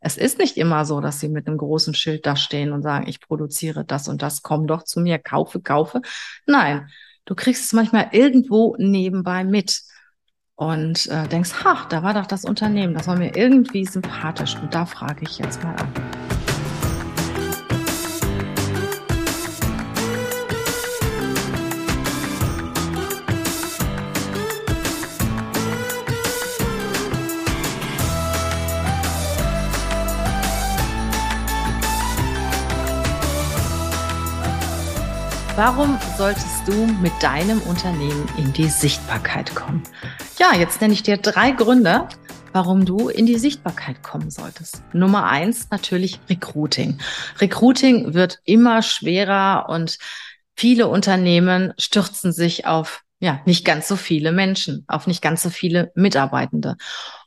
Es ist nicht immer so, dass sie mit einem großen Schild da stehen und sagen, ich produziere das und das, komm doch zu mir, kaufe, kaufe. Nein, du kriegst es manchmal irgendwo nebenbei mit und äh, denkst, ha, da war doch das Unternehmen, das war mir irgendwie sympathisch und da frage ich jetzt mal an. Warum solltest du mit deinem Unternehmen in die Sichtbarkeit kommen? Ja, jetzt nenne ich dir drei Gründe, warum du in die Sichtbarkeit kommen solltest. Nummer eins, natürlich Recruiting. Recruiting wird immer schwerer und viele Unternehmen stürzen sich auf ja, nicht ganz so viele Menschen, auf nicht ganz so viele Mitarbeitende.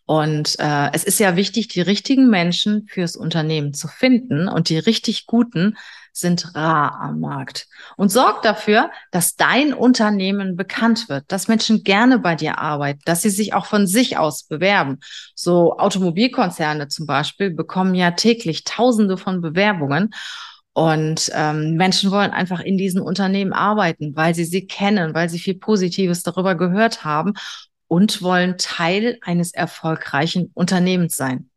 Und äh, es ist ja wichtig, die richtigen Menschen fürs Unternehmen zu finden und die richtig guten sind rar am Markt. Und sorg dafür, dass dein Unternehmen bekannt wird, dass Menschen gerne bei dir arbeiten, dass sie sich auch von sich aus bewerben. So Automobilkonzerne zum Beispiel bekommen ja täglich Tausende von Bewerbungen. Und ähm, Menschen wollen einfach in diesen Unternehmen arbeiten, weil sie sie kennen, weil sie viel Positives darüber gehört haben und wollen Teil eines erfolgreichen Unternehmens sein.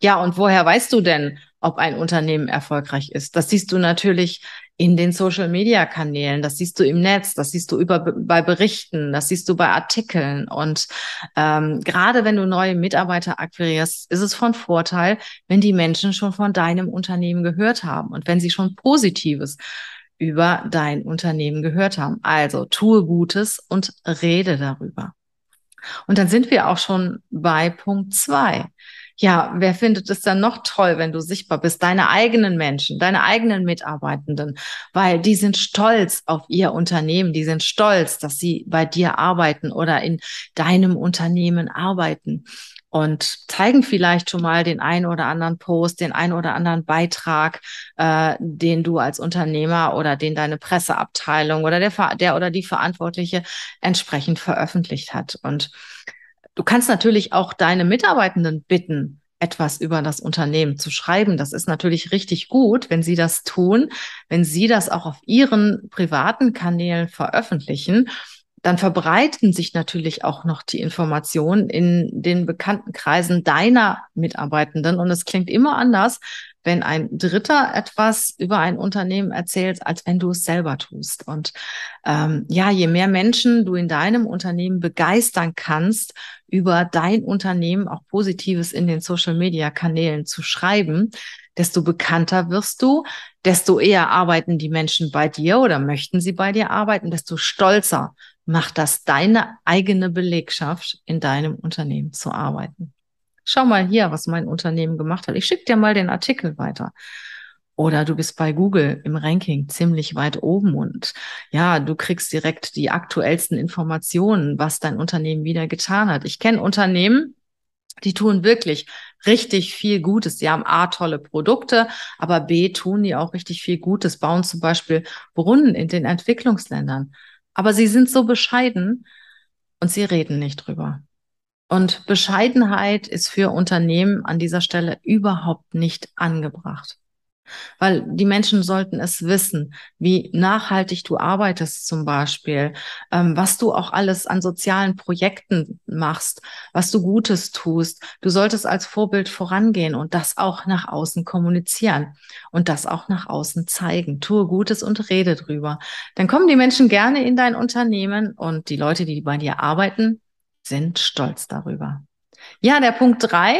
Ja, und woher weißt du denn, ob ein Unternehmen erfolgreich ist. Das siehst du natürlich in den Social-Media-Kanälen, das siehst du im Netz, das siehst du über, bei Berichten, das siehst du bei Artikeln. Und ähm, gerade wenn du neue Mitarbeiter akquirierst, ist es von Vorteil, wenn die Menschen schon von deinem Unternehmen gehört haben und wenn sie schon Positives über dein Unternehmen gehört haben. Also tue Gutes und rede darüber. Und dann sind wir auch schon bei Punkt zwei ja, wer findet es dann noch toll, wenn du sichtbar bist? Deine eigenen Menschen, deine eigenen Mitarbeitenden, weil die sind stolz auf ihr Unternehmen, die sind stolz, dass sie bei dir arbeiten oder in deinem Unternehmen arbeiten und zeigen vielleicht schon mal den einen oder anderen Post, den einen oder anderen Beitrag, äh, den du als Unternehmer oder den deine Presseabteilung oder der, der oder die Verantwortliche entsprechend veröffentlicht hat. Und Du kannst natürlich auch deine Mitarbeitenden bitten, etwas über das Unternehmen zu schreiben. Das ist natürlich richtig gut, wenn sie das tun, wenn sie das auch auf ihren privaten Kanälen veröffentlichen dann verbreiten sich natürlich auch noch die Informationen in den bekannten Kreisen deiner Mitarbeitenden. Und es klingt immer anders, wenn ein Dritter etwas über ein Unternehmen erzählt, als wenn du es selber tust. Und ähm, ja, je mehr Menschen du in deinem Unternehmen begeistern kannst, über dein Unternehmen auch Positives in den Social-Media-Kanälen zu schreiben, desto bekannter wirst du, desto eher arbeiten die Menschen bei dir oder möchten sie bei dir arbeiten, desto stolzer macht das deine eigene Belegschaft, in deinem Unternehmen zu arbeiten. Schau mal hier, was mein Unternehmen gemacht hat. Ich schicke dir mal den Artikel weiter. Oder du bist bei Google im Ranking ziemlich weit oben und ja, du kriegst direkt die aktuellsten Informationen, was dein Unternehmen wieder getan hat. Ich kenne Unternehmen, die tun wirklich richtig viel Gutes. Die haben A, tolle Produkte, aber B, tun die auch richtig viel Gutes, bauen zum Beispiel Brunnen in den Entwicklungsländern. Aber sie sind so bescheiden und sie reden nicht drüber. Und Bescheidenheit ist für Unternehmen an dieser Stelle überhaupt nicht angebracht. Weil die Menschen sollten es wissen, wie nachhaltig du arbeitest zum Beispiel, ähm, was du auch alles an sozialen Projekten machst, was du Gutes tust. Du solltest als Vorbild vorangehen und das auch nach außen kommunizieren und das auch nach außen zeigen. Tue Gutes und rede drüber. Dann kommen die Menschen gerne in dein Unternehmen und die Leute, die bei dir arbeiten, sind stolz darüber. Ja, der Punkt drei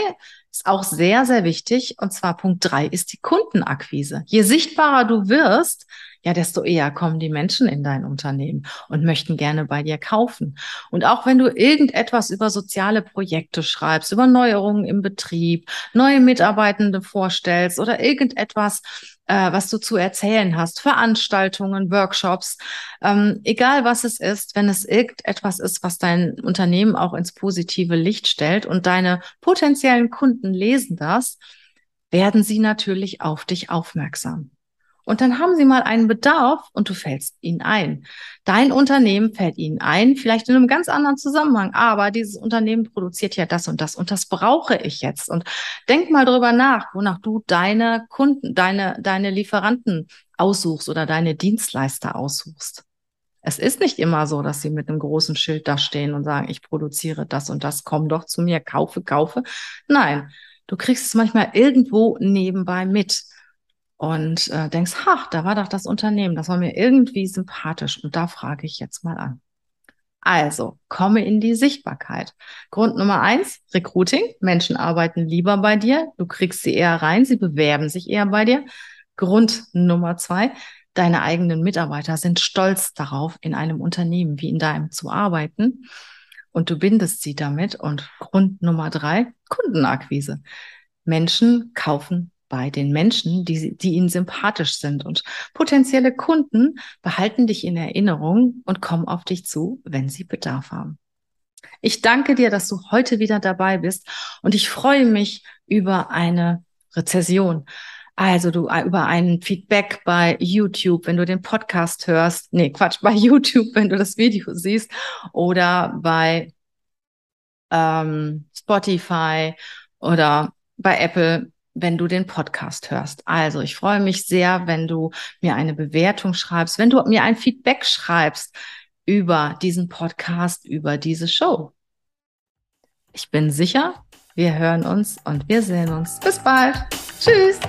ist auch sehr, sehr wichtig. Und zwar Punkt drei ist die Kundenakquise. Je sichtbarer du wirst, ja, desto eher kommen die Menschen in dein Unternehmen und möchten gerne bei dir kaufen. Und auch wenn du irgendetwas über soziale Projekte schreibst, über Neuerungen im Betrieb, neue Mitarbeitende vorstellst oder irgendetwas, äh, was du zu erzählen hast, Veranstaltungen, Workshops, ähm, egal was es ist, wenn es irgendetwas ist, was dein Unternehmen auch ins positive Licht stellt und deine potenziellen Kunden lesen das, werden sie natürlich auf dich aufmerksam. Und dann haben sie mal einen Bedarf und du fällst ihnen ein. Dein Unternehmen fällt ihnen ein, vielleicht in einem ganz anderen Zusammenhang, aber dieses Unternehmen produziert ja das und das und das brauche ich jetzt. Und denk mal drüber nach, wonach du deine Kunden, deine, deine Lieferanten aussuchst oder deine Dienstleister aussuchst. Es ist nicht immer so, dass sie mit einem großen Schild da stehen und sagen, ich produziere das und das, komm doch zu mir, kaufe, kaufe. Nein, du kriegst es manchmal irgendwo nebenbei mit und äh, denkst, ha, da war doch das Unternehmen, das war mir irgendwie sympathisch und da frage ich jetzt mal an. Also, komme in die Sichtbarkeit. Grund Nummer eins, Recruiting. Menschen arbeiten lieber bei dir. Du kriegst sie eher rein. Sie bewerben sich eher bei dir. Grund Nummer zwei, deine eigenen Mitarbeiter sind stolz darauf, in einem Unternehmen wie in deinem zu arbeiten. Und du bindest sie damit. Und Grund Nummer drei, Kundenakquise. Menschen kaufen bei den Menschen, die, die ihnen sympathisch sind. Und potenzielle Kunden behalten dich in Erinnerung und kommen auf dich zu, wenn sie Bedarf haben. Ich danke dir, dass du heute wieder dabei bist und ich freue mich über eine Rezession. Also du äh, über ein Feedback bei YouTube, wenn du den Podcast hörst. Nee, Quatsch, bei YouTube, wenn du das Video siehst oder bei ähm, Spotify oder bei Apple, wenn du den Podcast hörst. Also ich freue mich sehr, wenn du mir eine Bewertung schreibst, wenn du mir ein Feedback schreibst über diesen Podcast, über diese Show. Ich bin sicher, wir hören uns und wir sehen uns. Bis bald. Tschüss.